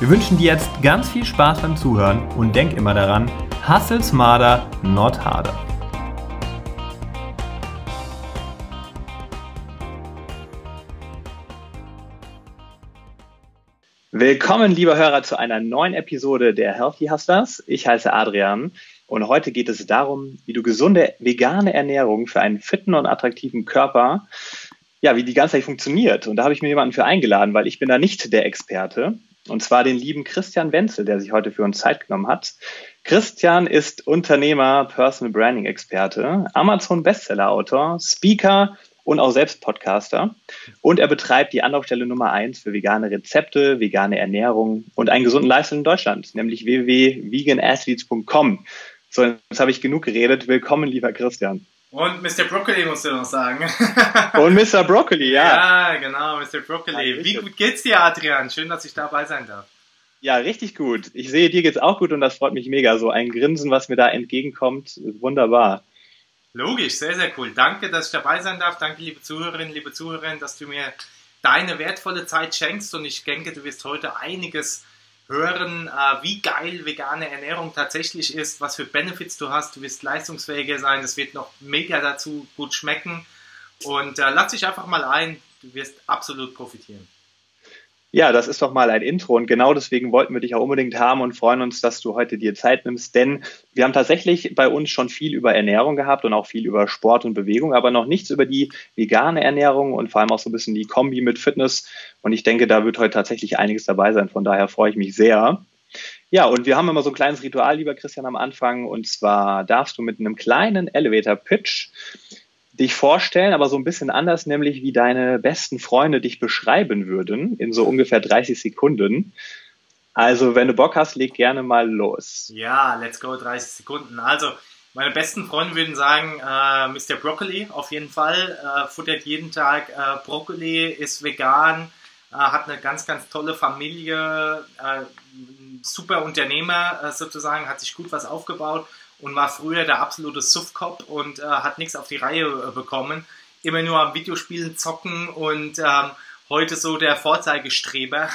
Wir wünschen dir jetzt ganz viel Spaß beim Zuhören und denk immer daran, hustle smarter, not harder. Willkommen, lieber Hörer, zu einer neuen Episode der Healthy Hustlers. Ich heiße Adrian und heute geht es darum, wie du gesunde vegane Ernährung für einen fitten und attraktiven Körper, ja, wie die ganze Zeit funktioniert. Und da habe ich mir jemanden für eingeladen, weil ich bin da nicht der Experte. Und zwar den lieben Christian Wenzel, der sich heute für uns Zeit genommen hat. Christian ist Unternehmer, Personal Branding Experte, Amazon Bestseller Autor, Speaker und auch selbst Podcaster. Und er betreibt die Anlaufstelle Nummer eins für vegane Rezepte, vegane Ernährung und einen gesunden Lifestyle in Deutschland, nämlich www.veganathletes.com. So, jetzt habe ich genug geredet. Willkommen, lieber Christian. Und Mr. Broccoli musst du noch sagen. Und Mr. Broccoli, ja. Ja, genau, Mr. Broccoli. Wie gut geht's dir, Adrian? Schön, dass ich dabei sein darf. Ja, richtig gut. Ich sehe, dir geht's auch gut und das freut mich mega. So ein Grinsen, was mir da entgegenkommt, wunderbar. Logisch, sehr, sehr cool. Danke, dass ich dabei sein darf. Danke, liebe Zuhörerinnen, liebe Zuhörer, dass du mir deine wertvolle Zeit schenkst und ich denke, du wirst heute einiges hören, äh, wie geil vegane Ernährung tatsächlich ist, was für Benefits du hast. Du wirst leistungsfähiger sein, es wird noch mega dazu gut schmecken. Und äh, lass dich einfach mal ein, du wirst absolut profitieren. Ja, das ist doch mal ein Intro und genau deswegen wollten wir dich auch unbedingt haben und freuen uns, dass du heute dir Zeit nimmst, denn wir haben tatsächlich bei uns schon viel über Ernährung gehabt und auch viel über Sport und Bewegung, aber noch nichts über die vegane Ernährung und vor allem auch so ein bisschen die Kombi mit Fitness. Und ich denke, da wird heute tatsächlich einiges dabei sein, von daher freue ich mich sehr. Ja, und wir haben immer so ein kleines Ritual, lieber Christian, am Anfang. Und zwar darfst du mit einem kleinen Elevator-Pitch dich vorstellen, aber so ein bisschen anders, nämlich wie deine besten Freunde dich beschreiben würden in so ungefähr 30 Sekunden. Also, wenn du Bock hast, leg gerne mal los. Ja, let's go, 30 Sekunden. Also, meine besten Freunde würden sagen, äh, Mr. Broccoli auf jeden Fall, äh, futtert jeden Tag äh, Broccoli, ist vegan, äh, hat eine ganz, ganz tolle Familie, äh, super Unternehmer äh, sozusagen, hat sich gut was aufgebaut und war früher der absolute Suffkopf und äh, hat nichts auf die Reihe äh, bekommen. Immer nur am Videospielen zocken und ähm, heute so der Vorzeigestreber.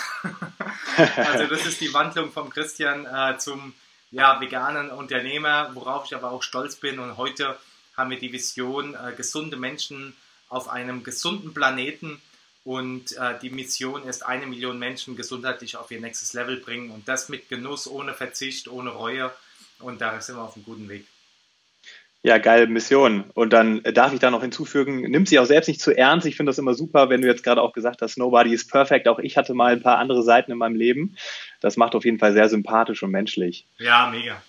also das ist die Wandlung vom Christian äh, zum ja, veganen Unternehmer, worauf ich aber auch stolz bin. Und heute haben wir die Vision, äh, gesunde Menschen auf einem gesunden Planeten. Und äh, die Mission ist, eine Million Menschen gesundheitlich auf ihr nächstes Level bringen. Und das mit Genuss, ohne Verzicht, ohne Reue. Und da sind wir auf einem guten Weg. Ja, geile Mission. Und dann darf ich da noch hinzufügen, nimmt sich auch selbst nicht zu ernst. Ich finde das immer super, wenn du jetzt gerade auch gesagt hast, nobody is perfect. Auch ich hatte mal ein paar andere Seiten in meinem Leben. Das macht auf jeden Fall sehr sympathisch und menschlich. Ja, mega.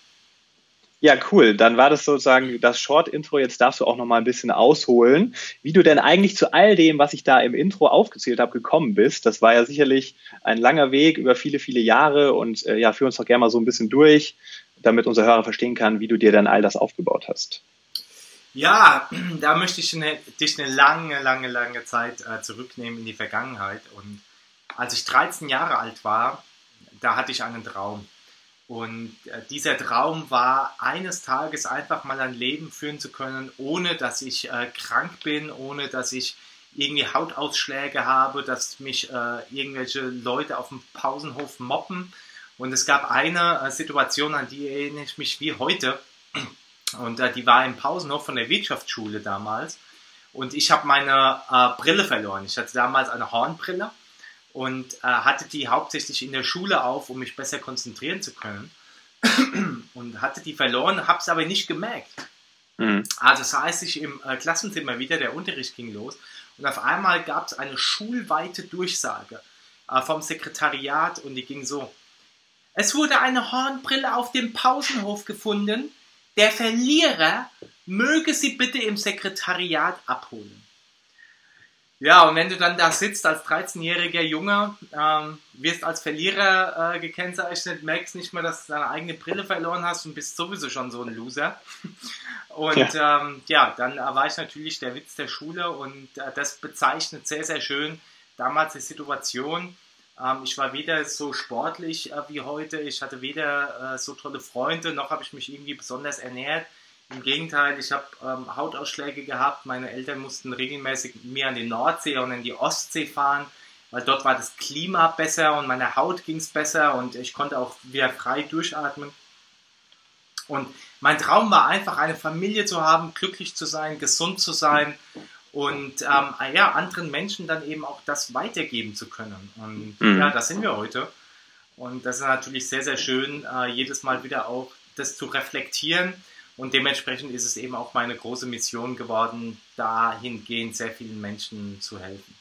Ja, cool. Dann war das sozusagen das Short-Intro. Jetzt darfst du auch noch mal ein bisschen ausholen, wie du denn eigentlich zu all dem, was ich da im Intro aufgezählt habe, gekommen bist. Das war ja sicherlich ein langer Weg über viele, viele Jahre und äh, ja, führ uns doch gerne mal so ein bisschen durch damit unser Hörer verstehen kann, wie du dir dann all das aufgebaut hast. Ja, da möchte ich eine, dich eine lange, lange, lange Zeit äh, zurücknehmen in die Vergangenheit. Und als ich 13 Jahre alt war, da hatte ich einen Traum. Und äh, dieser Traum war, eines Tages einfach mal ein Leben führen zu können, ohne dass ich äh, krank bin, ohne dass ich irgendwie Hautausschläge habe, dass mich äh, irgendwelche Leute auf dem Pausenhof moppen, und es gab eine äh, Situation, an die erinnere ich mich wie heute. Und äh, die war im Pausenhof von der Wirtschaftsschule damals. Und ich habe meine äh, Brille verloren. Ich hatte damals eine Hornbrille und äh, hatte die hauptsächlich in der Schule auf, um mich besser konzentrieren zu können. und hatte die verloren, habe es aber nicht gemerkt. Mhm. Also heißt, ich im äh, Klassenzimmer wieder, der Unterricht ging los. Und auf einmal gab es eine schulweite Durchsage vom Sekretariat und die ging so, es wurde eine Hornbrille auf dem Pausenhof gefunden. Der Verlierer möge sie bitte im Sekretariat abholen. Ja, und wenn du dann da sitzt als 13-jähriger Junge, ähm, wirst als Verlierer äh, gekennzeichnet, merkst nicht mehr, dass du deine eigene Brille verloren hast und bist sowieso schon so ein Loser. Und ja, ähm, ja dann war ich natürlich der Witz der Schule und äh, das bezeichnet sehr, sehr schön damals die Situation. Ähm, ich war weder so sportlich äh, wie heute, ich hatte weder äh, so tolle Freunde, noch habe ich mich irgendwie besonders ernährt. Im Gegenteil, ich habe ähm, Hautausschläge gehabt. Meine Eltern mussten regelmäßig mir an die Nordsee und in die Ostsee fahren, weil dort war das Klima besser und meiner Haut ging es besser und ich konnte auch wieder frei durchatmen. Und mein Traum war einfach, eine Familie zu haben, glücklich zu sein, gesund zu sein und ähm, ja, anderen Menschen dann eben auch das weitergeben zu können. Und mhm. ja, das sind wir heute. Und das ist natürlich sehr, sehr schön, äh, jedes Mal wieder auch das zu reflektieren. Und dementsprechend ist es eben auch meine große Mission geworden, dahingehend sehr vielen Menschen zu helfen.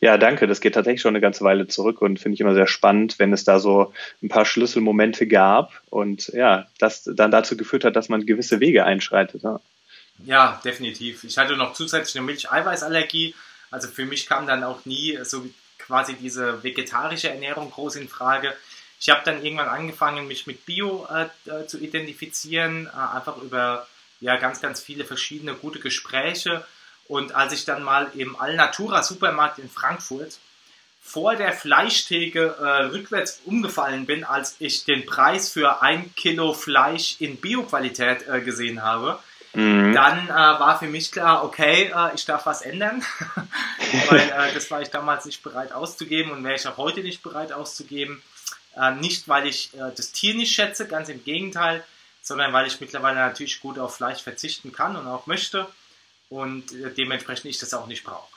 Ja, danke. Das geht tatsächlich schon eine ganze Weile zurück und finde ich immer sehr spannend, wenn es da so ein paar Schlüsselmomente gab und ja, das dann dazu geführt hat, dass man gewisse Wege einschreitet. Ja, ja definitiv. Ich hatte noch zusätzlich eine Milcheiweißallergie. Also für mich kam dann auch nie so quasi diese vegetarische Ernährung groß in Frage. Ich habe dann irgendwann angefangen, mich mit Bio äh, äh, zu identifizieren, äh, einfach über ja, ganz, ganz viele verschiedene gute Gespräche und als ich dann mal im Alnatura Supermarkt in Frankfurt vor der Fleischtheke äh, rückwärts umgefallen bin, als ich den Preis für ein Kilo Fleisch in Bioqualität äh, gesehen habe, mhm. dann äh, war für mich klar, okay, äh, ich darf was ändern, weil äh, das war ich damals nicht bereit auszugeben und wäre ich auch heute nicht bereit auszugeben. Äh, nicht, weil ich das Tier nicht schätze, ganz im Gegenteil, sondern weil ich mittlerweile natürlich gut auf Fleisch verzichten kann und auch möchte und äh, dementsprechend ich das auch nicht brauche.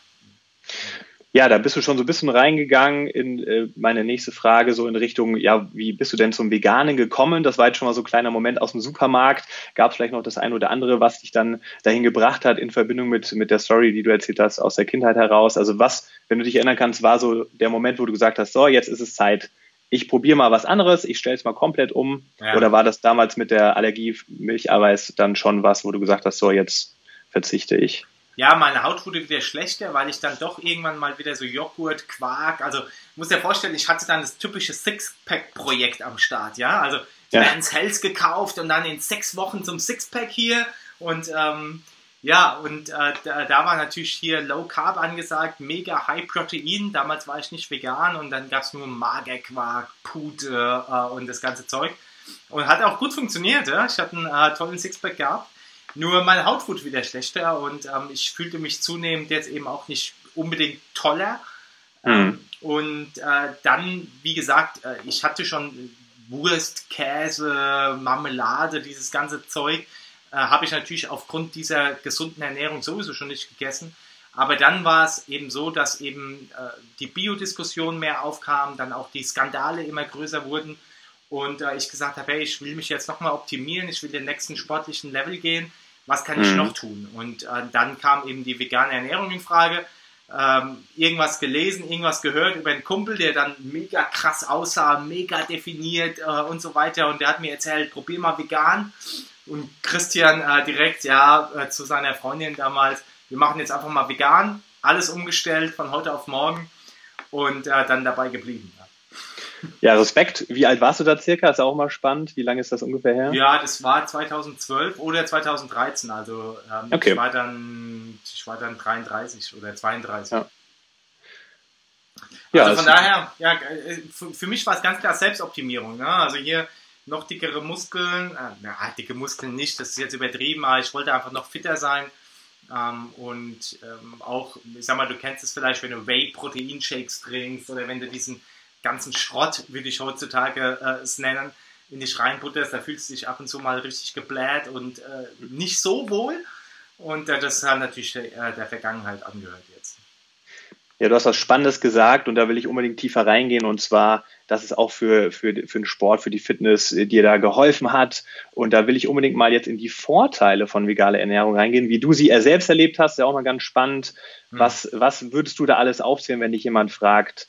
Ja, da bist du schon so ein bisschen reingegangen in äh, meine nächste Frage, so in Richtung, ja, wie bist du denn zum Veganen gekommen? Das war jetzt schon mal so ein kleiner Moment aus dem Supermarkt. Gab es vielleicht noch das eine oder andere, was dich dann dahin gebracht hat in Verbindung mit, mit der Story, die du erzählt hast, aus der Kindheit heraus? Also was, wenn du dich erinnern kannst, war so der Moment, wo du gesagt hast, so, jetzt ist es Zeit, ich probiere mal was anderes, ich stelle es mal komplett um? Ja. Oder war das damals mit der Allergie Milcheiweiß dann schon was, wo du gesagt hast, so, jetzt verzichte ich. Ja, meine Haut wurde wieder schlechter, weil ich dann doch irgendwann mal wieder so Joghurt, Quark, also muss dir vorstellen, ich hatte dann das typische Sixpack-Projekt am Start, ja, also ja. Vans Hells gekauft und dann in sechs Wochen zum Sixpack hier und ähm, ja, und äh, da, da, war natürlich hier Low Carb angesagt, mega High Protein. Damals war ich nicht vegan und dann gab es nur Magerquark, Pute äh, und das ganze Zeug. Und hat auch gut funktioniert. Ja? Ich hatte einen äh, tollen Sixpack gehabt. Nur meine Haut wurde wieder schlechter und ähm, ich fühlte mich zunehmend jetzt eben auch nicht unbedingt toller. Mhm. Und äh, dann, wie gesagt, äh, ich hatte schon Wurst, Käse, Marmelade, dieses ganze Zeug, äh, habe ich natürlich aufgrund dieser gesunden Ernährung sowieso schon nicht gegessen. Aber dann war es eben so, dass eben äh, die Biodiskussion mehr aufkam, dann auch die Skandale immer größer wurden und äh, ich gesagt habe, hey, ich will mich jetzt nochmal optimieren, ich will den nächsten sportlichen Level gehen was kann ich mhm. noch tun? Und äh, dann kam eben die vegane Ernährung in Frage. Ähm, irgendwas gelesen, irgendwas gehört über einen Kumpel, der dann mega krass aussah, mega definiert äh, und so weiter. Und der hat mir erzählt, probier mal vegan. Und Christian äh, direkt, ja, äh, zu seiner Freundin damals, wir machen jetzt einfach mal vegan, alles umgestellt von heute auf morgen und äh, dann dabei geblieben. Ja, Respekt. Wie alt warst du da circa? Ist auch mal spannend. Wie lange ist das ungefähr her? Ja, das war 2012 oder 2013. Also ähm, okay. ich, war dann, ich war dann 33 oder 32. Ja. Ja, also von daher, ja, äh, für, für mich war es ganz klar Selbstoptimierung. Ne? Also hier noch dickere Muskeln, äh, na, dicke Muskeln nicht, das ist jetzt übertrieben, aber ich wollte einfach noch fitter sein. Ähm, und ähm, auch, ich sag mal, du kennst es vielleicht, wenn du Whey-Protein-Shakes trinkst oder wenn du diesen ganzen Schrott, würde ich heutzutage äh, es nennen, in dich reinbutterst, da fühlst du dich ab und zu mal richtig gebläht und äh, nicht so wohl. Und äh, das hat natürlich der, äh, der Vergangenheit angehört jetzt. Ja, du hast was Spannendes gesagt und da will ich unbedingt tiefer reingehen und zwar, dass es auch für, für, für den Sport, für die Fitness äh, dir da geholfen hat und da will ich unbedingt mal jetzt in die Vorteile von veganer Ernährung reingehen, wie du sie selbst erlebt hast, ist ja auch mal ganz spannend. Hm. Was, was würdest du da alles aufzählen, wenn dich jemand fragt,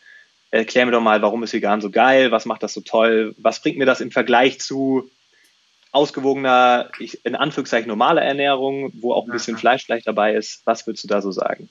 erklär mir doch mal, warum ist vegan so geil, was macht das so toll, was bringt mir das im Vergleich zu ausgewogener, in Anführungszeichen normaler Ernährung, wo auch ein bisschen Fleisch vielleicht dabei ist. Was würdest du da so sagen?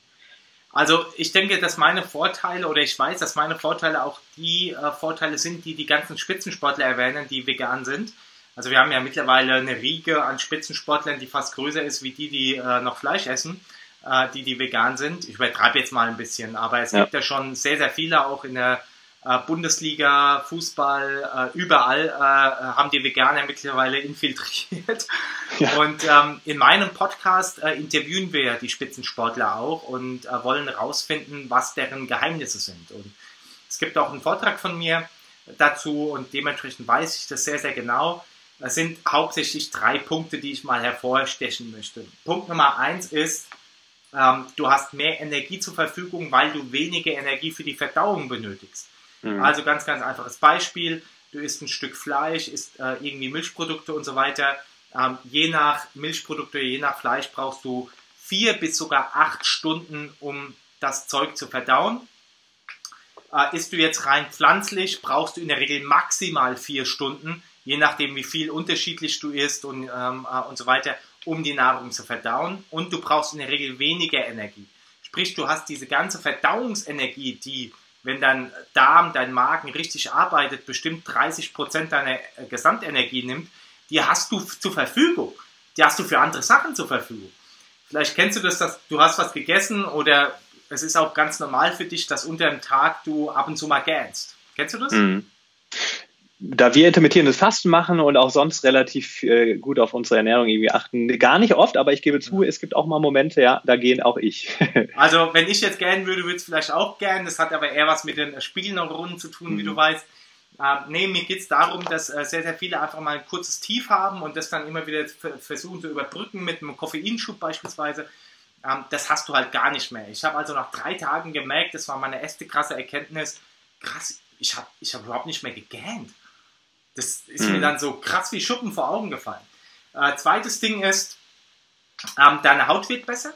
Also ich denke, dass meine Vorteile oder ich weiß, dass meine Vorteile auch die äh, Vorteile sind, die die ganzen Spitzensportler erwähnen, die vegan sind. Also wir haben ja mittlerweile eine Riege an Spitzensportlern, die fast größer ist wie die, die äh, noch Fleisch essen, äh, die, die vegan sind. Ich übertreibe jetzt mal ein bisschen, aber es ja. gibt ja schon sehr, sehr viele auch in der äh, Bundesliga, Fußball, äh, überall äh, haben die Veganer mittlerweile infiltriert. Ja. Und ähm, in meinem Podcast äh, interviewen wir ja die Spitzensportler auch und äh, wollen herausfinden, was deren Geheimnisse sind. Und es gibt auch einen Vortrag von mir dazu und dementsprechend weiß ich das sehr, sehr genau. Es sind hauptsächlich drei Punkte, die ich mal hervorstechen möchte. Punkt Nummer eins ist, ähm, du hast mehr Energie zur Verfügung, weil du weniger Energie für die Verdauung benötigst. Mhm. Also ganz, ganz einfaches Beispiel. Du isst ein Stück Fleisch, isst äh, irgendwie Milchprodukte und so weiter. Ähm, je nach Milchprodukte, je nach Fleisch brauchst du vier bis sogar acht Stunden, um das Zeug zu verdauen. Äh, isst du jetzt rein pflanzlich, brauchst du in der Regel maximal vier Stunden, je nachdem wie viel unterschiedlich du isst und, ähm, äh, und so weiter, um die Nahrung zu verdauen. Und du brauchst in der Regel weniger Energie. Sprich, du hast diese ganze Verdauungsenergie, die wenn dein Darm, dein Magen richtig arbeitet, bestimmt 30 Prozent deiner äh, Gesamtenergie nimmt, die hast du zur Verfügung. Die hast du für andere Sachen zur Verfügung. Vielleicht kennst du das, dass du hast was gegessen oder es ist auch ganz normal für dich, dass unter dem Tag du ab und zu mal gähnst. Kennst du das? Mhm da wir intermittierendes Fasten machen und auch sonst relativ äh, gut auf unsere Ernährung irgendwie achten, gar nicht oft, aber ich gebe zu, es gibt auch mal Momente, ja, da gehen auch ich. also wenn ich jetzt gern würde, würde es vielleicht auch gern. Das hat aber eher was mit den Spiegelneuronen zu tun, mhm. wie du weißt. Äh, nee, mir geht es darum, dass äh, sehr, sehr viele einfach mal ein kurzes Tief haben und das dann immer wieder versuchen zu überbrücken mit einem Koffeinschub beispielsweise. Ähm, das hast du halt gar nicht mehr. Ich habe also nach drei Tagen gemerkt, das war meine erste krasse Erkenntnis, krass, ich habe ich hab überhaupt nicht mehr gegähnt. Das ist mhm. mir dann so krass wie Schuppen vor Augen gefallen. Äh, zweites Ding ist, ähm, deine Haut wird besser.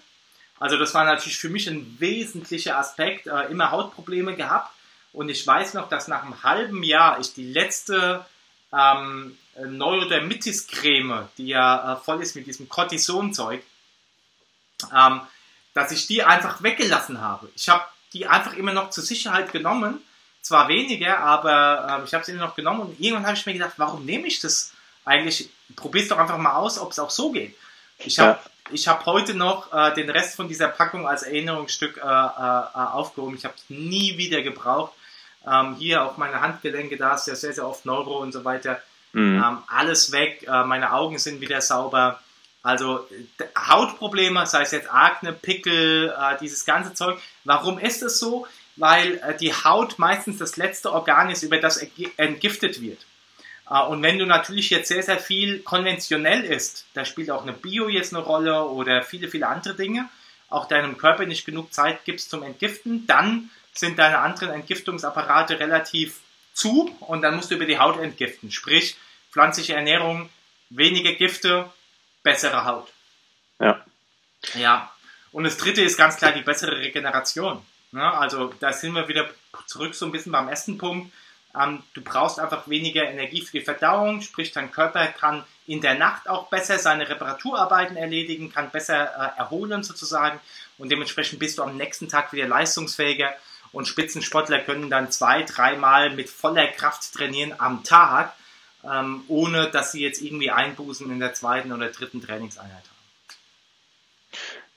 Also das war natürlich für mich ein wesentlicher Aspekt. Äh, immer Hautprobleme gehabt. Und ich weiß noch, dass nach einem halben Jahr ich die letzte ähm, Neurodermitis-Creme, die ja äh, voll ist mit diesem Cortison-Zeug, ähm, dass ich die einfach weggelassen habe. Ich habe die einfach immer noch zur Sicherheit genommen zwar weniger, aber äh, ich habe es noch genommen und irgendwann habe ich mir gedacht, warum nehme ich das eigentlich? Probier es doch einfach mal aus, ob es auch so geht. Ich habe ja. hab heute noch äh, den Rest von dieser Packung als Erinnerungsstück äh, äh, aufgehoben. Ich habe es nie wieder gebraucht. Ähm, hier auf meine Handgelenke, da ist ja sehr, sehr oft Neuro und so weiter. Mhm. Ähm, alles weg, äh, meine Augen sind wieder sauber. Also Hautprobleme, sei es jetzt Akne, Pickel, äh, dieses ganze Zeug. Warum ist es so? Weil äh, die Haut meistens das letzte Organ ist, über das entgiftet wird. Äh, und wenn du natürlich jetzt sehr, sehr viel konventionell isst, da spielt auch eine Bio jetzt eine Rolle oder viele, viele andere Dinge, auch deinem Körper nicht genug Zeit gibst zum Entgiften, dann sind deine anderen Entgiftungsapparate relativ zu und dann musst du über die Haut entgiften. Sprich, pflanzliche Ernährung, weniger Gifte, bessere Haut. Ja. Ja. Und das dritte ist ganz klar die bessere Regeneration. Ja, also da sind wir wieder zurück so ein bisschen beim ersten Punkt. Ähm, du brauchst einfach weniger Energie für die Verdauung, sprich dein Körper kann in der Nacht auch besser seine Reparaturarbeiten erledigen, kann besser äh, erholen sozusagen und dementsprechend bist du am nächsten Tag wieder leistungsfähiger und Spitzensportler können dann zwei, dreimal mit voller Kraft trainieren am Tag, ähm, ohne dass sie jetzt irgendwie Einbußen in der zweiten oder dritten Trainingseinheit haben.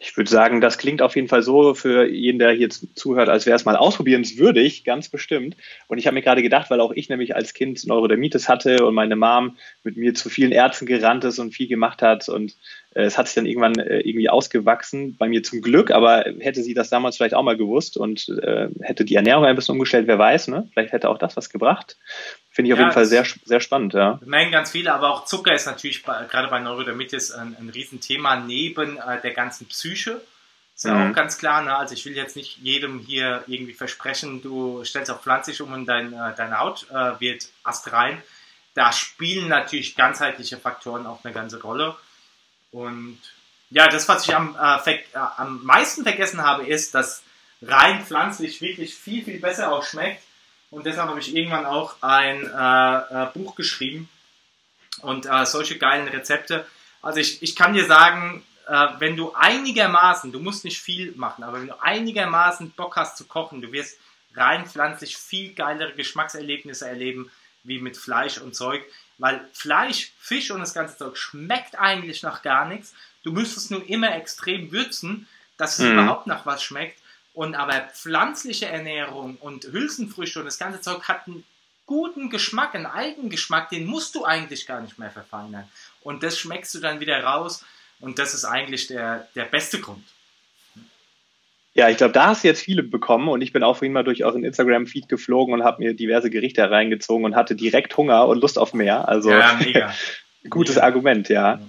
Ich würde sagen, das klingt auf jeden Fall so für jeden, der hier zuhört, als wäre es mal ausprobierenswürdig, ganz bestimmt. Und ich habe mir gerade gedacht, weil auch ich nämlich als Kind Neurodermitis hatte und meine Mom mit mir zu vielen Ärzten gerannt ist und viel gemacht hat und äh, es hat sich dann irgendwann äh, irgendwie ausgewachsen, bei mir zum Glück, aber hätte sie das damals vielleicht auch mal gewusst und äh, hätte die Ernährung ein bisschen umgestellt, wer weiß, ne? Vielleicht hätte auch das was gebracht. Finde ich auf ja, jeden Fall sehr, sehr spannend, ja. Mengen ganz viele, aber auch Zucker ist natürlich bei, gerade bei Neurodermitis ein, ein Riesenthema neben äh, der ganzen Psyche. Ist ja mhm. auch ganz klar, ne? also ich will jetzt nicht jedem hier irgendwie versprechen, du stellst auf pflanzlich um und dein, äh, deine Haut äh, wird astrein. Da spielen natürlich ganzheitliche Faktoren auch eine ganze Rolle. Und ja, das, was ich am, äh, äh, am meisten vergessen habe, ist, dass rein pflanzlich wirklich viel, viel besser auch schmeckt und deshalb habe ich irgendwann auch ein äh, äh, Buch geschrieben und äh, solche geilen Rezepte. Also ich, ich kann dir sagen, äh, wenn du einigermaßen, du musst nicht viel machen, aber wenn du einigermaßen Bock hast zu kochen, du wirst rein pflanzlich viel geilere Geschmackserlebnisse erleben, wie mit Fleisch und Zeug. Weil Fleisch, Fisch und das ganze Zeug schmeckt eigentlich nach gar nichts. Du müsstest nur immer extrem würzen, dass es mhm. überhaupt nach was schmeckt. Und aber pflanzliche Ernährung und Hülsenfrüchte und das ganze Zeug hat einen guten Geschmack, einen Eigengeschmack, den musst du eigentlich gar nicht mehr verfeinern. Und das schmeckst du dann wieder raus. Und das ist eigentlich der, der beste Grund. Ja, ich glaube, da hast du jetzt viele bekommen und ich bin auch vorhin mal durch euren Instagram-Feed geflogen und habe mir diverse Gerichte hereingezogen und hatte direkt Hunger und Lust auf mehr. Also ja, mega. gutes mega. Argument, ja.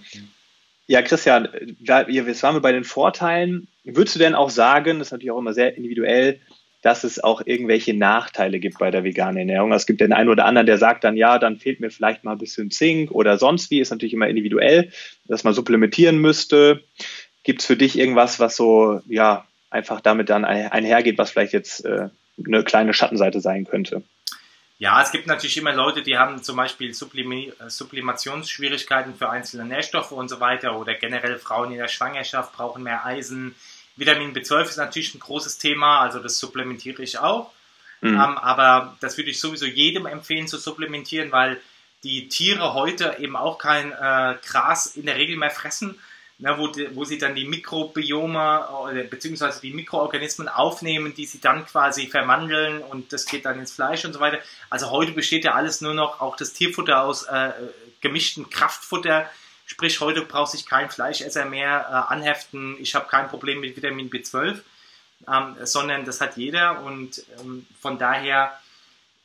Ja, Christian, jetzt waren wir bei den Vorteilen. Würdest du denn auch sagen, das ist natürlich auch immer sehr individuell, dass es auch irgendwelche Nachteile gibt bei der veganen Ernährung? Es gibt den einen oder anderen, der sagt dann, ja, dann fehlt mir vielleicht mal ein bisschen Zink oder sonst wie, ist natürlich immer individuell, dass man supplementieren müsste. Gibt es für dich irgendwas, was so, ja, einfach damit dann einhergeht, was vielleicht jetzt äh, eine kleine Schattenseite sein könnte. Ja, es gibt natürlich immer Leute, die haben zum Beispiel Sublim Sublimationsschwierigkeiten für einzelne Nährstoffe und so weiter oder generell Frauen in der Schwangerschaft brauchen mehr Eisen. Vitamin B12 ist natürlich ein großes Thema, also das supplementiere ich auch. Mhm. Ähm, aber das würde ich sowieso jedem empfehlen zu supplementieren, weil die Tiere heute eben auch kein äh, Gras in der Regel mehr fressen, ne, wo, wo sie dann die Mikrobiome äh, bzw. die Mikroorganismen aufnehmen, die sie dann quasi verwandeln und das geht dann ins Fleisch und so weiter. Also heute besteht ja alles nur noch, auch das Tierfutter aus äh, gemischten Kraftfutter. Sprich, heute braucht sich kein Fleischesser mehr äh, anheften, ich habe kein Problem mit Vitamin B12, ähm, sondern das hat jeder und ähm, von daher,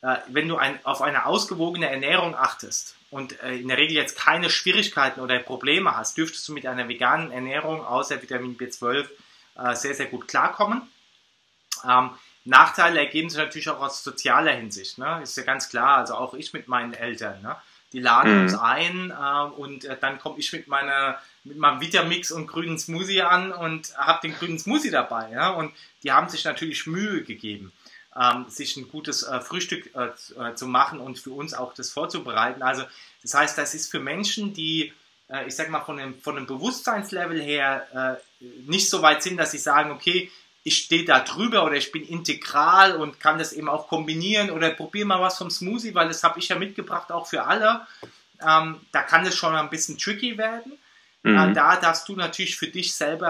äh, wenn du ein, auf eine ausgewogene Ernährung achtest, und äh, in der Regel jetzt keine Schwierigkeiten oder Probleme hast, dürftest du mit einer veganen Ernährung außer Vitamin B12 äh, sehr, sehr gut klarkommen. Ähm, Nachteile ergeben sich natürlich auch aus sozialer Hinsicht. Ne? Ist ja ganz klar, also auch ich mit meinen Eltern. Ne? Die laden mhm. uns ein äh, und äh, dann komme ich mit meiner mit meinem Vitamix und grünen Smoothie an und habe den grünen Smoothie dabei. Ja? Und die haben sich natürlich Mühe gegeben ähm, sich ein gutes äh, Frühstück äh, äh, zu machen und für uns auch das vorzubereiten. Also das heißt, das ist für Menschen, die, äh, ich sag mal, von dem, von dem Bewusstseinslevel her nicht so weit sind, dass sie sagen, okay, ich stehe da drüber oder ich bin integral und kann das eben auch kombinieren oder probiere mal was vom Smoothie, weil das habe ich ja mitgebracht, auch für alle. Ähm, da kann es schon ein bisschen tricky werden. Mhm. Äh, da darfst du natürlich für dich selber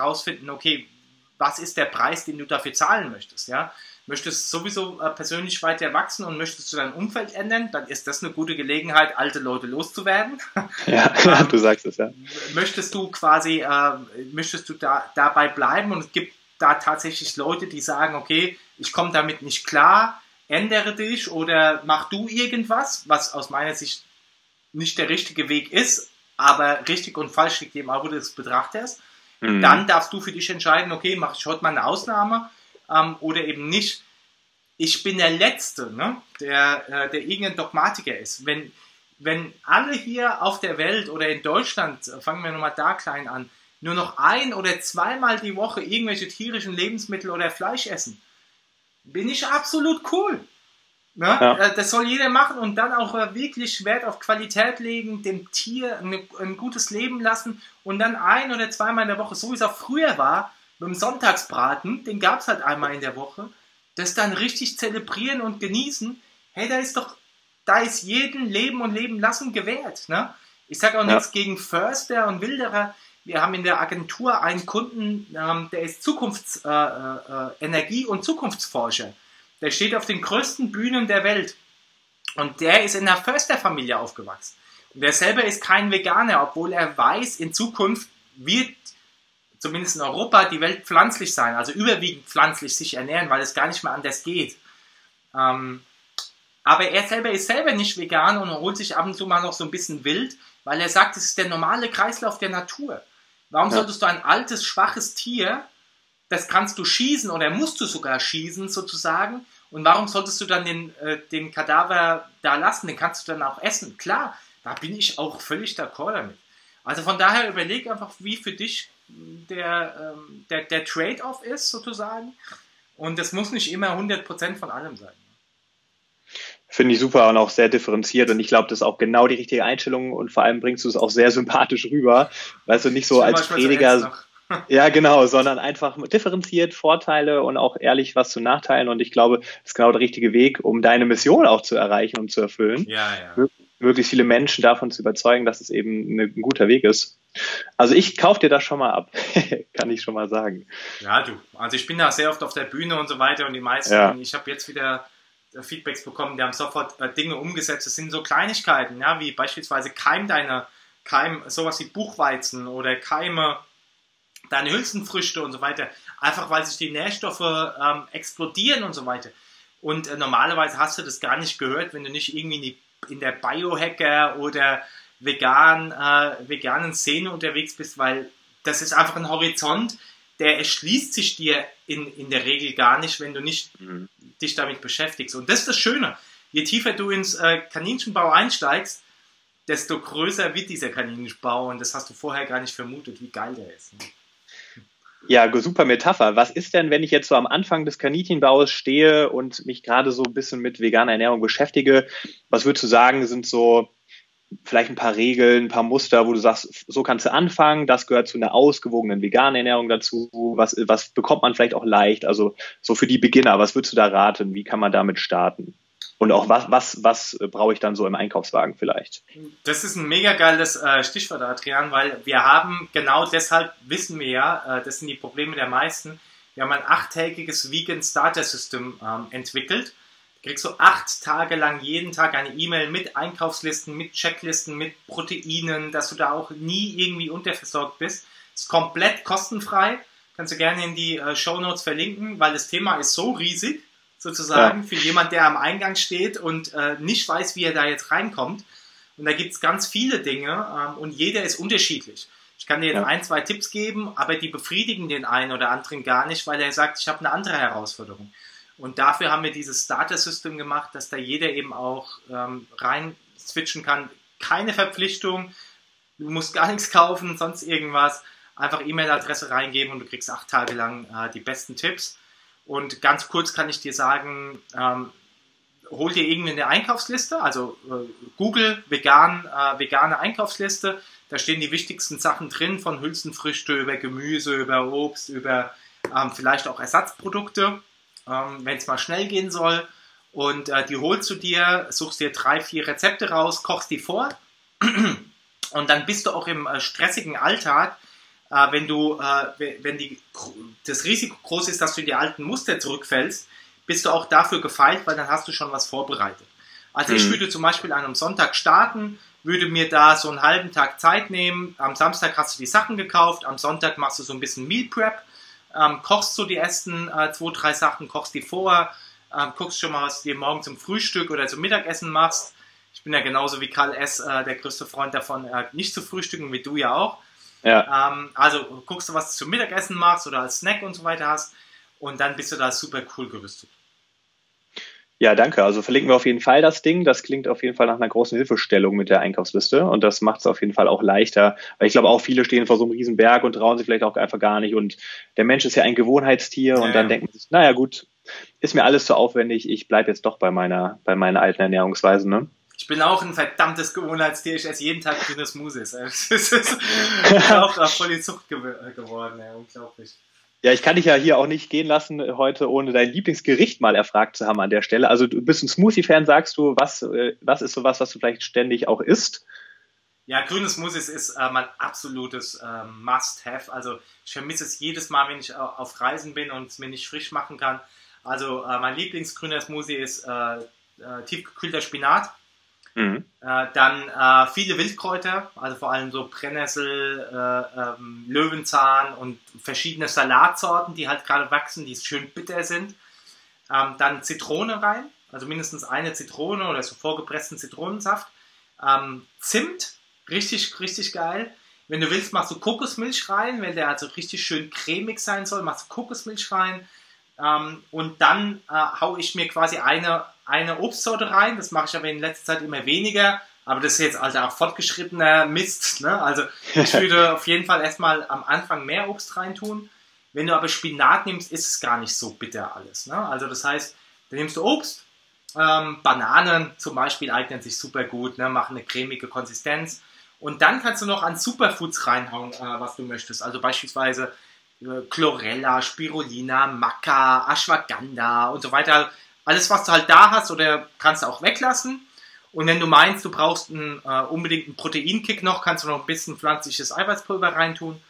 rausfinden, okay, was ist der Preis, den du dafür zahlen möchtest, ja? möchtest sowieso äh, persönlich weiter wachsen und möchtest du dein Umfeld ändern, dann ist das eine gute Gelegenheit, alte Leute loszuwerden. Ja, ähm, du sagst es ja. Möchtest du quasi, äh, möchtest du da, dabei bleiben und es gibt da tatsächlich Leute, die sagen, okay, ich komme damit nicht klar, ändere dich oder mach du irgendwas, was aus meiner Sicht nicht der richtige Weg ist, aber richtig und falsch liegt wo du das betrachtest. Mhm. Dann darfst du für dich entscheiden, okay, mache ich heute mal eine Ausnahme ähm, oder eben nicht. Ich bin der Letzte, ne, der, äh, der irgendein Dogmatiker ist. Wenn, wenn alle hier auf der Welt oder in Deutschland, äh, fangen wir nochmal da klein an, nur noch ein oder zweimal die Woche irgendwelche tierischen Lebensmittel oder Fleisch essen, bin ich absolut cool. Ne? Ja. Äh, das soll jeder machen und dann auch äh, wirklich Wert auf Qualität legen, dem Tier ein, ein, gutes Leben lassen und dann ein oder zweimal in der Woche, so wie es auch früher war, mit dem Sonntagsbraten, den gab es halt einmal in der Woche, das dann richtig zelebrieren und genießen, hey, da ist doch, da ist jeden Leben und Leben lassen gewährt. Ne? Ich sage auch ja. nichts gegen Förster und Wilderer. Wir haben in der Agentur einen Kunden, ähm, der ist Zukunftsenergie- äh, äh, und Zukunftsforscher. Der steht auf den größten Bühnen der Welt. Und der ist in einer Försterfamilie aufgewachsen. Und der selber ist kein Veganer, obwohl er weiß, in Zukunft wird zumindest in Europa, die Welt pflanzlich sein, also überwiegend pflanzlich sich ernähren, weil es gar nicht mehr anders geht. Ähm, aber er selber ist selber nicht vegan und holt sich ab und zu mal noch so ein bisschen wild, weil er sagt, es ist der normale Kreislauf der Natur. Warum ja. solltest du ein altes, schwaches Tier, das kannst du schießen oder musst du sogar schießen sozusagen, und warum solltest du dann den, äh, den Kadaver da lassen? Den kannst du dann auch essen. Klar, da bin ich auch völlig d'accord damit. Also von daher überleg einfach, wie für dich der, ähm, der, der Trade-off ist, sozusagen. Und das muss nicht immer 100% von allem sein. Finde ich super und auch sehr differenziert und ich glaube, das ist auch genau die richtige Einstellung und vor allem bringst du es auch sehr sympathisch rüber. Weißt du, nicht so als Prediger. Ja, genau, sondern einfach differenziert Vorteile und auch ehrlich was zu Nachteilen. Und ich glaube, das ist genau der richtige Weg, um deine Mission auch zu erreichen und zu erfüllen. Ja, ja. Möglichst viele Menschen davon zu überzeugen, dass es eben ein guter Weg ist. Also ich kaufe dir das schon mal ab, kann ich schon mal sagen. Ja, du. Also ich bin da sehr oft auf der Bühne und so weiter und die meisten, ja. ich habe jetzt wieder Feedbacks bekommen, die haben sofort äh, Dinge umgesetzt. Das sind so Kleinigkeiten, ja, wie beispielsweise Keim deine, Keim, sowas wie Buchweizen oder Keime deine Hülsenfrüchte und so weiter, einfach weil sich die Nährstoffe ähm, explodieren und so weiter. Und äh, normalerweise hast du das gar nicht gehört, wenn du nicht irgendwie in, die, in der Biohacker oder vegan, äh, veganen Szene unterwegs bist, weil das ist einfach ein Horizont, der erschließt sich dir in, in der Regel gar nicht, wenn du nicht mhm. dich damit beschäftigst. Und das ist das Schöne. Je tiefer du ins äh, Kaninchenbau einsteigst, desto größer wird dieser Kaninchenbau und das hast du vorher gar nicht vermutet, wie geil der ist. Ne? Ja, super Metapher. Was ist denn, wenn ich jetzt so am Anfang des Kaninchenbaus stehe und mich gerade so ein bisschen mit veganer Ernährung beschäftige? Was würdest du sagen, sind so vielleicht ein paar Regeln, ein paar Muster, wo du sagst, so kannst du anfangen, das gehört zu einer ausgewogenen veganen Ernährung dazu, was, was bekommt man vielleicht auch leicht, also so für die Beginner, was würdest du da raten, wie kann man damit starten? Und auch was, was, was brauche ich dann so im Einkaufswagen vielleicht? Das ist ein mega geiles äh, Stichwort, Adrian, weil wir haben genau deshalb wissen wir ja, äh, das sind die Probleme der meisten. Wir haben ein achttägiges Vegan Starter System ähm, entwickelt kriegst du acht Tage lang jeden Tag eine E-Mail mit Einkaufslisten, mit Checklisten, mit Proteinen, dass du da auch nie irgendwie unterversorgt bist. Ist komplett kostenfrei. Kannst du gerne in die äh, Show Notes verlinken, weil das Thema ist so riesig, sozusagen, ja. für jemand, der am Eingang steht und äh, nicht weiß, wie er da jetzt reinkommt. Und da gibt es ganz viele Dinge ähm, und jeder ist unterschiedlich. Ich kann dir jetzt ja. ein, zwei Tipps geben, aber die befriedigen den einen oder anderen gar nicht, weil er sagt, ich habe eine andere Herausforderung. Und dafür haben wir dieses Starter-System gemacht, dass da jeder eben auch ähm, rein switchen kann. Keine Verpflichtung, du musst gar nichts kaufen, sonst irgendwas. Einfach E-Mail-Adresse reingeben und du kriegst acht Tage lang äh, die besten Tipps. Und ganz kurz kann ich dir sagen, ähm, hol dir irgendwie eine Einkaufsliste, also äh, Google vegan, äh, vegane Einkaufsliste. Da stehen die wichtigsten Sachen drin, von Hülsenfrüchte über Gemüse, über Obst, über ähm, vielleicht auch Ersatzprodukte ähm, wenn es mal schnell gehen soll. Und äh, die holst du dir, suchst dir drei, vier Rezepte raus, kochst die vor. Und dann bist du auch im äh, stressigen Alltag, äh, wenn du, äh, wenn die, das Risiko groß ist, dass du in die alten Muster zurückfällst, bist du auch dafür gefeilt, weil dann hast du schon was vorbereitet. Also mhm. ich würde zum Beispiel an einem Sonntag starten, würde mir da so einen halben Tag Zeit nehmen. Am Samstag hast du die Sachen gekauft, am Sonntag machst du so ein bisschen Meal Prep ähm, kochst du die ersten äh, zwei, drei Sachen, kochst die vor, ähm, guckst schon mal, was du dir morgen zum Frühstück oder zum Mittagessen machst. Ich bin ja genauso wie Karl S., äh, der größte Freund davon, äh, nicht zu frühstücken, wie du ja auch. Ja. Ähm, also guckst du, was du zum Mittagessen machst oder als Snack und so weiter hast und dann bist du da super cool gerüstet. Ja, danke. Also verlinken wir auf jeden Fall das Ding. Das klingt auf jeden Fall nach einer großen Hilfestellung mit der Einkaufsliste und das macht es auf jeden Fall auch leichter. Weil ich glaube auch viele stehen vor so einem riesen Berg und trauen sich vielleicht auch einfach gar nicht. Und der Mensch ist ja ein Gewohnheitstier ja, und dann ja. denkt man sich, naja gut, ist mir alles zu aufwendig, ich bleibe jetzt doch bei meiner, bei meiner alten Ernährungsweise. Ne? Ich bin auch ein verdammtes Gewohnheitstier. Ich esse jeden Tag grünes Musis. Es ist auch voll die Zucht geworden. Ja, unglaublich. Ja, ich kann dich ja hier auch nicht gehen lassen heute, ohne dein Lieblingsgericht mal erfragt zu haben an der Stelle. Also du bist ein Smoothie-Fan, sagst du, was, äh, was ist so was, du vielleicht ständig auch isst? Ja, grünes Smoothie ist äh, mein absolutes äh, Must-Have. Also ich vermisse es jedes Mal, wenn ich auf Reisen bin und es mir nicht frisch machen kann. Also äh, mein Lieblingsgrüner Smoothie ist äh, äh, tiefgekühlter Spinat Mhm. Äh, dann äh, viele Wildkräuter, also vor allem so Brennnessel, äh, ähm, Löwenzahn und verschiedene Salatsorten, die halt gerade wachsen, die schön bitter sind. Ähm, dann Zitrone rein, also mindestens eine Zitrone oder so vorgepressten Zitronensaft. Ähm, Zimt, richtig, richtig geil. Wenn du willst, machst du Kokosmilch rein, wenn der also richtig schön cremig sein soll, machst du Kokosmilch rein. Ähm, und dann äh, haue ich mir quasi eine eine Obstsorte rein. Das mache ich aber in letzter Zeit immer weniger. Aber das ist jetzt also auch fortgeschrittener Mist. Ne? Also ich würde auf jeden Fall erstmal am Anfang mehr Obst reintun. Wenn du aber Spinat nimmst, ist es gar nicht so bitter alles. Ne? Also das heißt, dann nimmst du Obst, Ähm, Bananen zum Beispiel eignen sich super gut, ne, machen eine cremige Konsistenz. Und dann kannst du noch an Superfoods reinhauen, äh, was du möchtest. Also beispielsweise äh, Chlorella, Spirulina, Maca, Ashwagandha und so weiter. Alles, was du halt da hast oder kannst du auch weglassen. Und wenn du meinst, du brauchst einen, äh, unbedingt einen Proteinkick noch, kannst du noch ein bisschen pflanzliches Eiweißpulver reintun.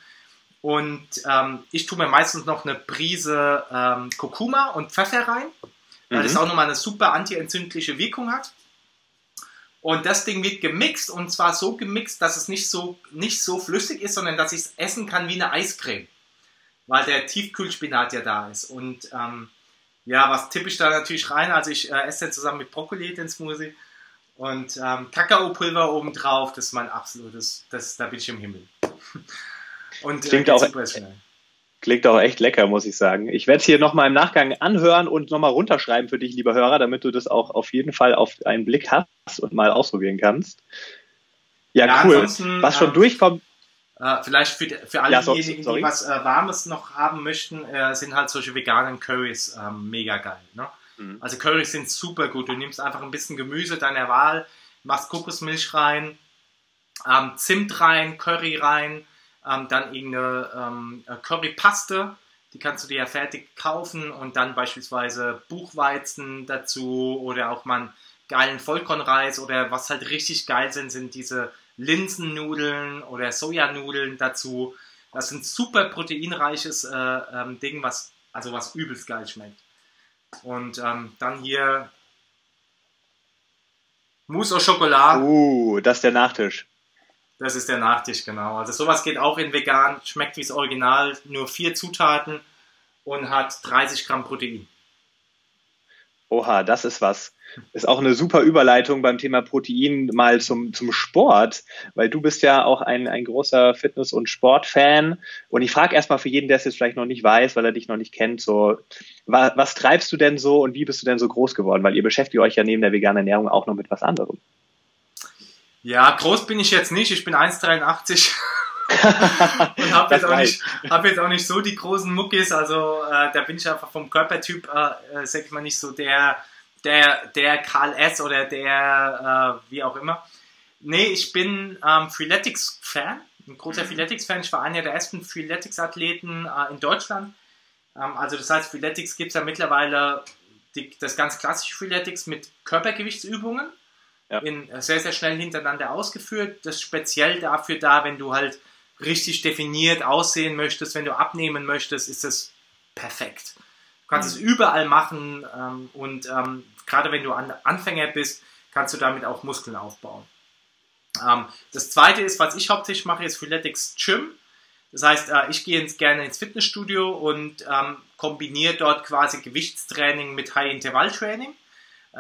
Und ähm, ich tue mir meistens noch eine Prise ähm, Kurkuma und Pfeffer rein, weil mhm. das auch nochmal eine super antientzündliche Wirkung hat. Und das Ding wird gemixt und zwar so gemixt, dass es nicht so, nicht so flüssig ist, sondern dass ich es essen kann wie eine Eiscreme. Weil der Tiefkühlspinat ja da ist. Und ähm, ja, was tippe ich da natürlich rein? Also ich äh, esse zusammen mit Brokkoli den Smoothie und ähm, Kakaopulver obendrauf. Das ist mein absolutes, das, da bin ich im Himmel. und klingt äh, auch, klingt auch echt lecker, muss ich sagen. Ich werde es hier nochmal im Nachgang anhören und nochmal runterschreiben für dich, lieber Hörer, damit du das auch auf jeden Fall auf einen Blick hast und mal ausprobieren kannst. Ja, ja cool. Was schon ähm, durchkommt. Äh, vielleicht für, für alle ja, so, diejenigen, sorry. die was äh, Warmes noch haben möchten, äh, sind halt solche veganen Currys ähm, mega geil. Ne? Mhm. Also Currys sind super gut. Du nimmst einfach ein bisschen Gemüse deiner Wahl, machst Kokosmilch rein, ähm, Zimt rein, Curry rein, ähm, dann irgendeine ähm, Currypaste, die kannst du dir ja fertig kaufen und dann beispielsweise Buchweizen dazu oder auch mal einen geilen Vollkornreis oder was halt richtig geil sind, sind diese Linsennudeln oder Sojanudeln dazu. Das ist ein super proteinreiches äh, ähm, Ding, was also was übelst geil schmeckt. Und ähm, dann hier Mousse au Chocolat. Uh, das ist der Nachtisch. Das ist der Nachtisch, genau. Also sowas geht auch in vegan, schmeckt wie das Original, nur vier Zutaten und hat 30 Gramm Protein. Oha, das ist was. Ist auch eine super Überleitung beim Thema Protein mal zum, zum Sport, weil du bist ja auch ein, ein großer Fitness- und Sportfan. Und ich frage erstmal für jeden, der es jetzt vielleicht noch nicht weiß, weil er dich noch nicht kennt, so, was, was treibst du denn so und wie bist du denn so groß geworden? Weil ihr beschäftigt euch ja neben der veganen Ernährung auch noch mit was anderem. Ja, groß bin ich jetzt nicht. Ich bin 1,83 und habe jetzt, auch nicht, hab jetzt auch nicht so die großen Muckis. Also äh, da bin ich einfach vom Körpertyp, äh, äh, sag ich mal, nicht so der, der, der Karl S. oder der, äh, wie auch immer. Nee, ich bin ähm, Freeletics-Fan, ein großer mhm. Freeletics-Fan. Ich war einer der ersten Freeletics-Athleten äh, in Deutschland. Ähm, also das heißt, Freeletics gibt es ja mittlerweile die, das ganz klassische Freeletics mit Körpergewichtsübungen ja. in, sehr, sehr schnell hintereinander ausgeführt. Das ist speziell dafür da, wenn du halt richtig definiert aussehen möchtest, wenn du abnehmen möchtest, ist das perfekt. Du kannst mhm. es überall machen ähm, und ähm, gerade wenn du an, Anfänger bist, kannst du damit auch Muskeln aufbauen. Ähm, das zweite ist, was ich hauptsächlich mache, ist Freeletics Gym. Das heißt, äh, ich gehe ins, gerne ins Fitnessstudio und ähm, kombiniere dort quasi Gewichtstraining mit High-Intervall-Training.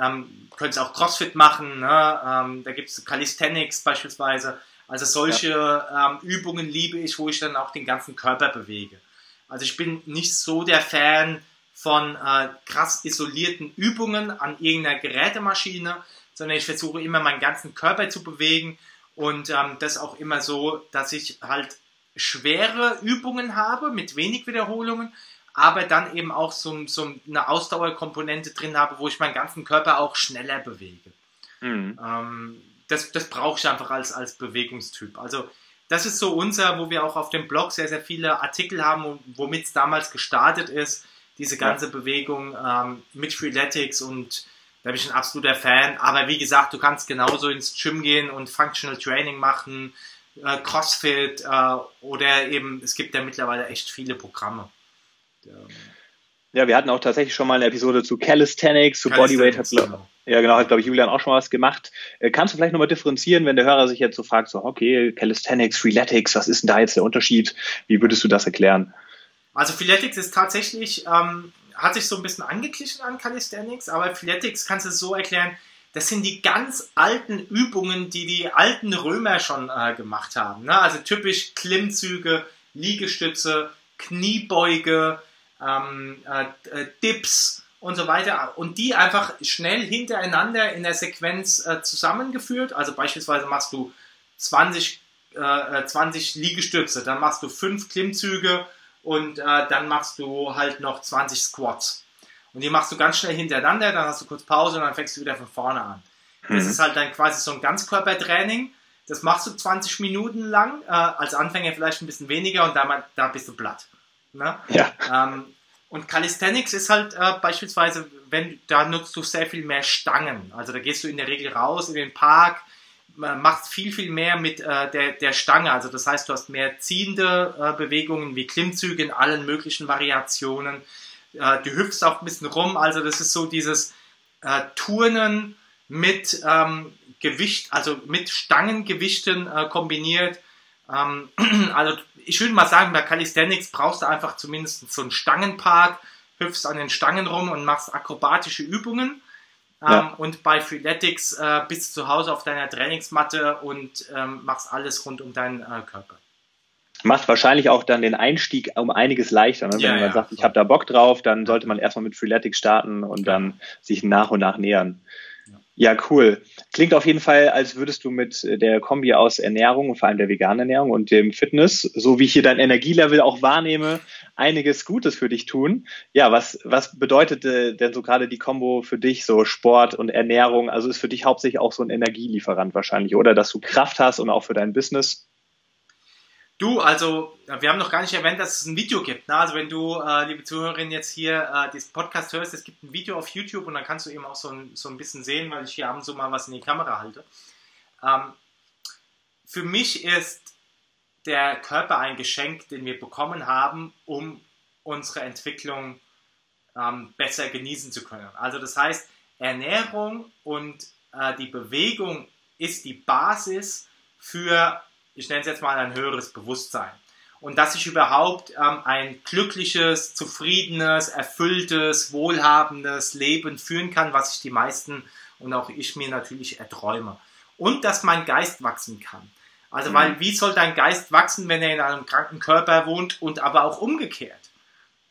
Ähm, könnt auch CrossFit machen, ne? ähm, da gibt es Calisthenics beispielsweise. Also solche ja. ähm, Übungen liebe ich, wo ich dann auch den ganzen Körper bewege. Also ich bin nicht so der Fan von äh, krass isolierten Übungen an irgendeiner Gerätemaschine, sondern ich versuche immer meinen ganzen Körper zu bewegen und ähm, das auch immer so, dass ich halt schwere Übungen habe mit wenig Wiederholungen, aber dann eben auch so, so eine Ausdauerkomponente drin habe, wo ich meinen ganzen Körper auch schneller bewege. Mhm. Ähm, das, das brauche ich einfach als, als Bewegungstyp. Also das ist so unser, wo wir auch auf dem Blog sehr, sehr viele Artikel haben, womit es damals gestartet ist, diese ganze ja. Bewegung ähm, mit Freeletics und da bin ich ein absoluter Fan. Aber wie gesagt, du kannst genauso ins Gym gehen und Functional Training machen, äh, CrossFit äh, oder eben, es gibt ja mittlerweile echt viele Programme. Ja, wir hatten auch tatsächlich schon mal eine Episode zu Calisthenics, zu Bodyweight. Hat, genau. Ja, genau, hat, glaube ich, Julian auch schon was gemacht. Äh, kannst du vielleicht nochmal differenzieren, wenn der Hörer sich jetzt so fragt, so, okay, Calisthenics, Freeletics, was ist denn da jetzt der Unterschied? Wie würdest du das erklären? Also Freeletics ist tatsächlich, ähm, hat sich so ein bisschen angeglichen an Calisthenics, aber Freeletics kannst du so erklären, das sind die ganz alten Übungen, die die alten Römer schon äh, gemacht haben. Ne? Also typisch Klimmzüge, Liegestütze, Kniebeuge, ähm, äh, äh, Dips und so weiter und die einfach schnell hintereinander in der Sequenz äh, zusammengeführt. Also beispielsweise machst du 20, äh, 20 äh, Liegestütze, dann machst du 5 Klimmzüge und äh, dann machst du halt noch 20 Squats. Und die machst du ganz schnell hintereinander, dann hast du kurz Pause und dann fängst du wieder von vorne an. Das mhm. ist halt dann quasi so ein Ganzkörpertraining. Das machst du 20 Minuten lang, äh, als Anfänger vielleicht ein bisschen weniger und da, da bist du platt. Ne? Ja. Ähm, und Calisthenics ist halt äh, beispielsweise, wenn da nutzt du sehr viel mehr Stangen. Also da gehst du in der Regel raus in den Park, machst viel, viel mehr mit äh, der, der Stange. Also das heißt, du hast mehr ziehende äh, Bewegungen wie Klimmzüge in allen möglichen Variationen. Äh, du hüpfst auch ein bisschen rum. Also das ist so dieses äh, Turnen mit ähm, Gewicht, also mit Stangengewichten äh, kombiniert. Ähm, also ich würde mal sagen, bei Calisthenics brauchst du einfach zumindest so einen Stangenpark, hüpfst an den Stangen rum und machst akrobatische Übungen. Ja. Ähm, und bei Freeletics äh, bist du zu Hause auf deiner Trainingsmatte und ähm, machst alles rund um deinen äh, Körper. Macht wahrscheinlich auch dann den Einstieg um einiges leichter. Ne? Wenn ja, man ja, sagt, ich habe da Bock drauf, dann sollte man erstmal mit Freeletics starten und dann sich nach und nach nähern. Ja, cool. Klingt auf jeden Fall, als würdest du mit der Kombi aus Ernährung vor allem der veganen Ernährung und dem Fitness, so wie ich hier dein Energielevel auch wahrnehme, einiges Gutes für dich tun. Ja, was, was bedeutet denn so gerade die Kombo für dich, so Sport und Ernährung? Also ist für dich hauptsächlich auch so ein Energielieferant wahrscheinlich, oder? Dass du Kraft hast und auch für dein Business? Du, also wir haben noch gar nicht erwähnt, dass es ein Video gibt. Ne? Also wenn du, äh, liebe Zuhörerin, jetzt hier äh, diesen Podcast hörst, es gibt ein Video auf YouTube und dann kannst du eben auch so ein, so ein bisschen sehen, weil ich hier abends so mal was in die Kamera halte. Ähm, für mich ist der Körper ein Geschenk, den wir bekommen haben, um unsere Entwicklung ähm, besser genießen zu können. Also das heißt, Ernährung und äh, die Bewegung ist die Basis für ich nenne es jetzt mal ein höheres Bewusstsein. Und dass ich überhaupt ähm, ein glückliches, zufriedenes, erfülltes, wohlhabendes Leben führen kann, was ich die meisten und auch ich mir natürlich erträume. Und dass mein Geist wachsen kann. Also, mhm. weil wie soll dein Geist wachsen, wenn er in einem kranken Körper wohnt und aber auch umgekehrt?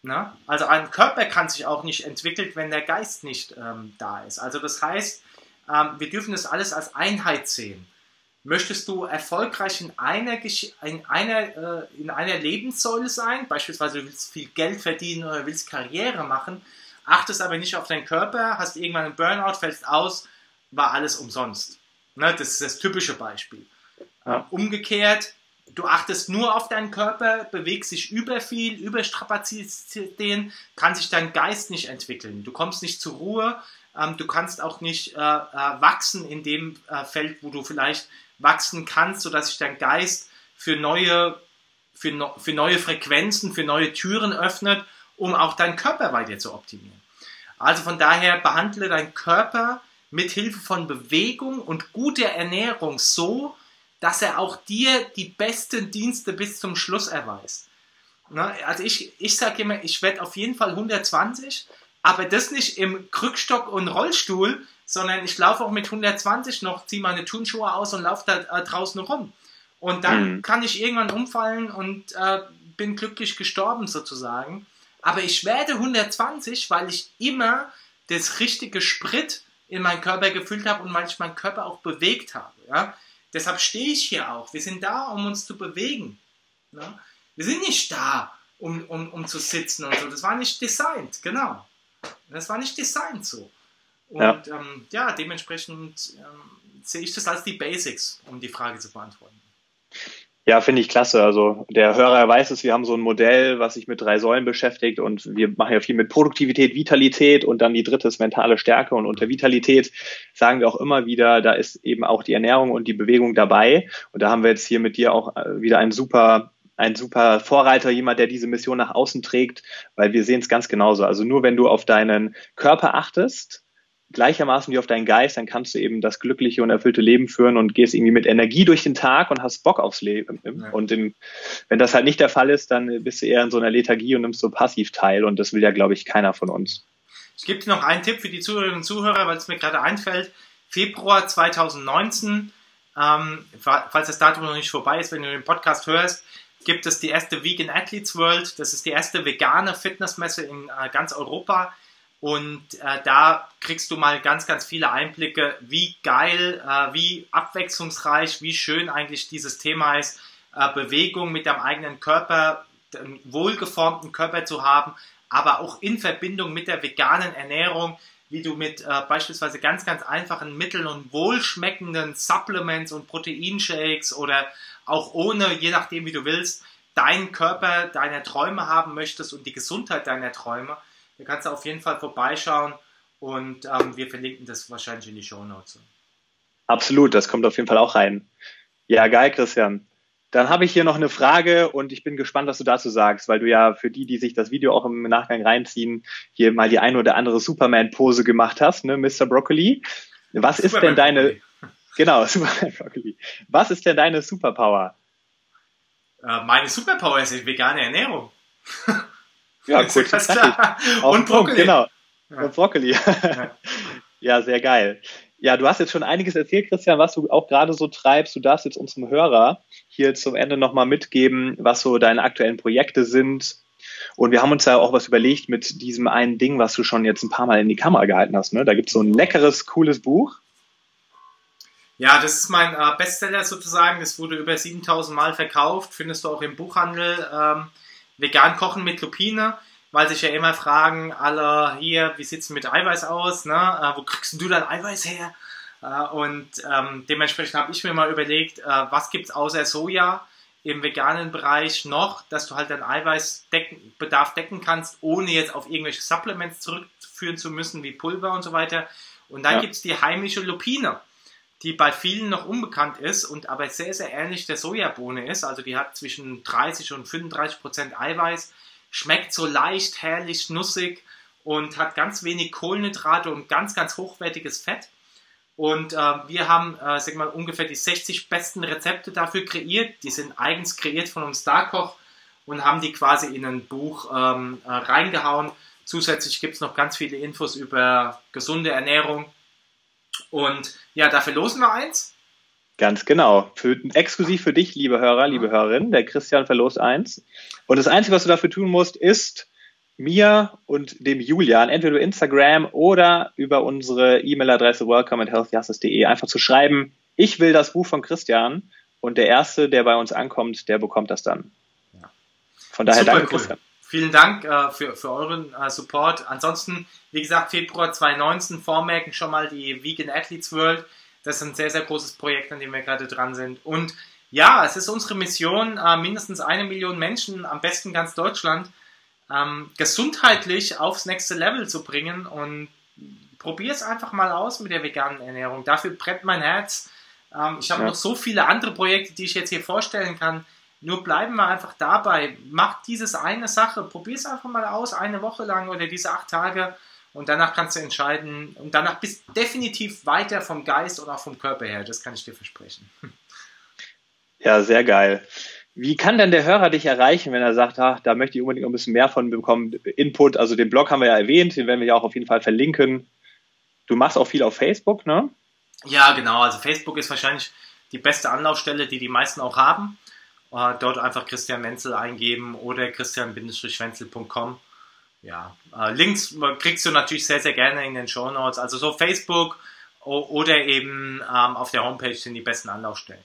Ne? Also ein Körper kann sich auch nicht entwickeln, wenn der Geist nicht ähm, da ist. Also das heißt, ähm, wir dürfen das alles als Einheit sehen. Möchtest du erfolgreich in einer, in einer, äh, in einer Lebenssäule sein, beispielsweise du willst viel Geld verdienen oder willst Karriere machen, achtest aber nicht auf deinen Körper, hast irgendwann einen Burnout, fällst aus, war alles umsonst. Ne, das ist das typische Beispiel. Ja. Umgekehrt, du achtest nur auf deinen Körper, bewegst dich über viel, überstrapazierst den, kann sich dein Geist nicht entwickeln. Du kommst nicht zur Ruhe, ähm, du kannst auch nicht äh, äh, wachsen in dem äh, Feld, wo du vielleicht wachsen kannst, sodass sich dein Geist für neue, für, für neue Frequenzen, für neue Türen öffnet, um auch deinen Körper weiter zu optimieren. Also von daher behandle deinen Körper mit Hilfe von Bewegung und guter Ernährung so, dass er auch dir die besten Dienste bis zum Schluss erweist. Ne? Also ich, ich sage immer, ich werde auf jeden Fall 120, aber das nicht im Krückstock und Rollstuhl, sondern ich laufe auch mit 120 noch, ziehe meine Turnschuhe aus und laufe da äh, draußen rum. Und dann mhm. kann ich irgendwann umfallen und äh, bin glücklich gestorben sozusagen. Aber ich werde 120, weil ich immer das richtige Sprit in meinen Körper gefüllt habe und weil ich meinen Körper auch bewegt habe. Ja? Deshalb stehe ich hier auch. Wir sind da, um uns zu bewegen. Ja? Wir sind nicht da, um, um, um zu sitzen und so. Das war nicht designt, genau. Das war nicht designt so. Und ja, ähm, ja dementsprechend ähm, sehe ich das als die Basics, um die Frage zu beantworten. Ja, finde ich klasse. Also der Hörer weiß es, wir haben so ein Modell, was sich mit drei Säulen beschäftigt und wir machen ja viel mit Produktivität, Vitalität und dann die dritte ist mentale Stärke und unter Vitalität sagen wir auch immer wieder, da ist eben auch die Ernährung und die Bewegung dabei und da haben wir jetzt hier mit dir auch äh, wieder einen super ein super Vorreiter, jemand, der diese Mission nach außen trägt, weil wir sehen es ganz genauso. Also nur wenn du auf deinen Körper achtest, gleichermaßen wie auf deinen Geist, dann kannst du eben das glückliche und erfüllte Leben führen und gehst irgendwie mit Energie durch den Tag und hast Bock aufs Leben. Ja. Und im, wenn das halt nicht der Fall ist, dann bist du eher in so einer Lethargie und nimmst so passiv teil und das will ja, glaube ich, keiner von uns. Ich gebe dir noch einen Tipp für die Zuhörerinnen und Zuhörer, weil es mir gerade einfällt. Februar 2019, ähm, falls das Datum noch nicht vorbei ist, wenn du den Podcast hörst, gibt es die erste Vegan Athletes World. Das ist die erste vegane Fitnessmesse in äh, ganz Europa und äh, da kriegst du mal ganz, ganz viele Einblicke, wie geil, äh, wie abwechslungsreich, wie schön eigentlich dieses Thema ist, äh, Bewegung mit deinem eigenen Körper, einen wohlgeformten Körper zu haben, aber auch in Verbindung mit der veganen Ernährung, wie du mit äh, beispielsweise ganz, ganz einfachen Mitteln und wohlschmeckenden Supplements und Proteinshakes oder auch ohne, je nachdem wie du willst, deinen Körper, deine Träume haben möchtest und die Gesundheit deiner Träume, da kannst du auf jeden Fall vorbeischauen und ähm, wir verlinken das wahrscheinlich in die Show Notes. Absolut, das kommt auf jeden Fall auch rein. Ja, geil, Christian. Dann habe ich hier noch eine Frage und ich bin gespannt, was du dazu sagst, weil du ja für die, die sich das Video auch im Nachgang reinziehen, hier mal die ein oder andere Superman-Pose gemacht hast, ne, Mr. Broccoli. Was Superman ist denn deine, Broccoli. genau, Superman Broccoli. Was ist denn deine Superpower? Äh, meine Superpower ist vegane Ernährung. ja, kurz und klar. Und Broccoli. genau. Ja. Und Broccoli. ja. ja, sehr geil. Ja, du hast jetzt schon einiges erzählt, Christian, was du auch gerade so treibst. Du darfst jetzt unserem Hörer hier zum Ende nochmal mitgeben, was so deine aktuellen Projekte sind. Und wir haben uns ja auch was überlegt mit diesem einen Ding, was du schon jetzt ein paar Mal in die Kamera gehalten hast. Ne? Da gibt es so ein leckeres, cooles Buch. Ja, das ist mein äh, Bestseller sozusagen. Das wurde über 7000 Mal verkauft. Findest du auch im Buchhandel. Ähm, Vegan kochen mit Lupine weil sich ja immer fragen, alle hier, wie sieht es mit Eiweiß aus? Ne? Äh, wo kriegst du dein Eiweiß her? Äh, und ähm, dementsprechend habe ich mir mal überlegt, äh, was gibt es außer Soja im veganen Bereich noch, dass du halt deinen Eiweißbedarf decken kannst, ohne jetzt auf irgendwelche Supplements zurückführen zu müssen, wie Pulver und so weiter. Und dann ja. gibt es die heimische Lupine, die bei vielen noch unbekannt ist und aber sehr, sehr ähnlich der Sojabohne ist. Also die hat zwischen 30 und 35 Prozent Eiweiß schmeckt so leicht, herrlich, nussig und hat ganz wenig Kohlenhydrate und ganz, ganz hochwertiges Fett. Und äh, wir haben, äh, sag mal, ungefähr die 60 besten Rezepte dafür kreiert. Die sind eigens kreiert von uns Starkoch und haben die quasi in ein Buch ähm, äh, reingehauen. Zusätzlich gibt es noch ganz viele Infos über gesunde Ernährung. Und ja, dafür losen wir eins. Ganz genau. Für, exklusiv für dich, liebe Hörer, liebe Hörerinnen, der Christian verlost eins. Und das Einzige, was du dafür tun musst, ist mir und dem Julian entweder über Instagram oder über unsere E-Mail-Adresse welcome at healthyhustlers.de einfach zu schreiben, ich will das Buch von Christian und der Erste, der bei uns ankommt, der bekommt das dann. Von daher Super danke, cool. Christian. Vielen Dank äh, für, für euren äh, Support. Ansonsten, wie gesagt, Februar 2019 vormerken schon mal die Vegan Athletes World. Das ist ein sehr, sehr großes Projekt, an dem wir gerade dran sind. Und ja, es ist unsere Mission, äh, mindestens eine Million Menschen, am besten ganz Deutschland, ähm, gesundheitlich aufs nächste Level zu bringen. Und probier es einfach mal aus mit der veganen Ernährung. Dafür brennt mein Herz. Ähm, ich habe ja. noch so viele andere Projekte, die ich jetzt hier vorstellen kann. Nur bleiben wir einfach dabei. Mach dieses eine Sache. Probier es einfach mal aus, eine Woche lang oder diese acht Tage. Und danach kannst du entscheiden, und danach bist du definitiv weiter vom Geist und auch vom Körper her, das kann ich dir versprechen. Ja, sehr geil. Wie kann denn der Hörer dich erreichen, wenn er sagt, ach, da möchte ich unbedingt ein bisschen mehr von bekommen? Input, also den Blog haben wir ja erwähnt, den werden wir ja auch auf jeden Fall verlinken. Du machst auch viel auf Facebook, ne? Ja, genau. Also Facebook ist wahrscheinlich die beste Anlaufstelle, die die meisten auch haben. Uh, dort einfach Christian Menzel eingeben oder christian-wenzel.com ja, äh, Links kriegst du natürlich sehr, sehr gerne in den Show Notes. Also so Facebook oder eben ähm, auf der Homepage sind die besten Anlaufstellen.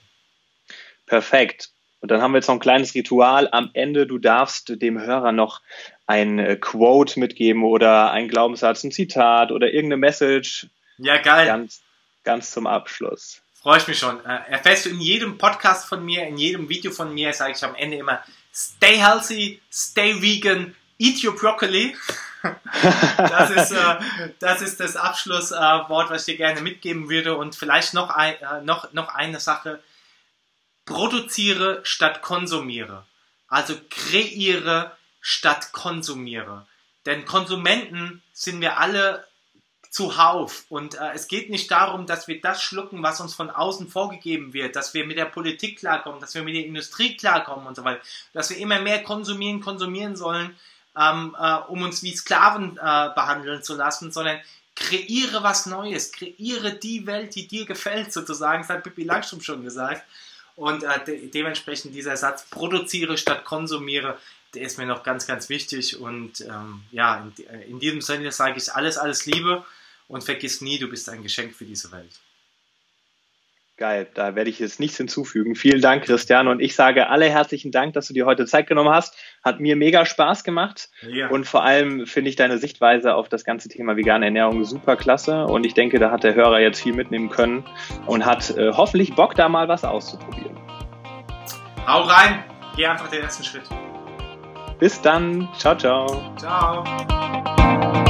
Perfekt. Und dann haben wir jetzt noch ein kleines Ritual. Am Ende, du darfst dem Hörer noch ein äh, Quote mitgeben oder ein Glaubenssatz, ein Zitat oder irgendeine Message. Ja, geil. Ganz, ganz zum Abschluss. Freue ich mich schon. Äh, erfährst du in jedem Podcast von mir, in jedem Video von mir, sage ich am Ende immer, stay healthy, stay vegan, Eat your broccoli. das, ist, äh, das ist das Abschlusswort, äh, was ich dir gerne mitgeben würde. Und vielleicht noch, ein, äh, noch, noch eine Sache. Produziere statt konsumiere. Also kreiere statt konsumiere. Denn Konsumenten sind wir alle zuhauf. Und äh, es geht nicht darum, dass wir das schlucken, was uns von außen vorgegeben wird, dass wir mit der Politik klarkommen, dass wir mit der Industrie klarkommen und so weiter, dass wir immer mehr konsumieren, konsumieren sollen, ähm, äh, um uns wie Sklaven äh, behandeln zu lassen, sondern kreiere was Neues, kreiere die Welt, die dir gefällt, sozusagen, das hat Pippi Langstrumpf schon gesagt. Und äh, de dementsprechend dieser Satz, produziere statt konsumiere, der ist mir noch ganz, ganz wichtig. Und ähm, ja, in, in diesem Sinne sage ich alles, alles Liebe und vergiss nie, du bist ein Geschenk für diese Welt. Geil, da werde ich jetzt nichts hinzufügen. Vielen Dank, Christian. Und ich sage alle herzlichen Dank, dass du dir heute Zeit genommen hast. Hat mir mega Spaß gemacht. Ja. Und vor allem finde ich deine Sichtweise auf das ganze Thema vegane Ernährung super klasse. Und ich denke, da hat der Hörer jetzt viel mitnehmen können und hat äh, hoffentlich Bock, da mal was auszuprobieren. Hau rein, geh einfach den ersten Schritt. Bis dann. Ciao, ciao. Ciao.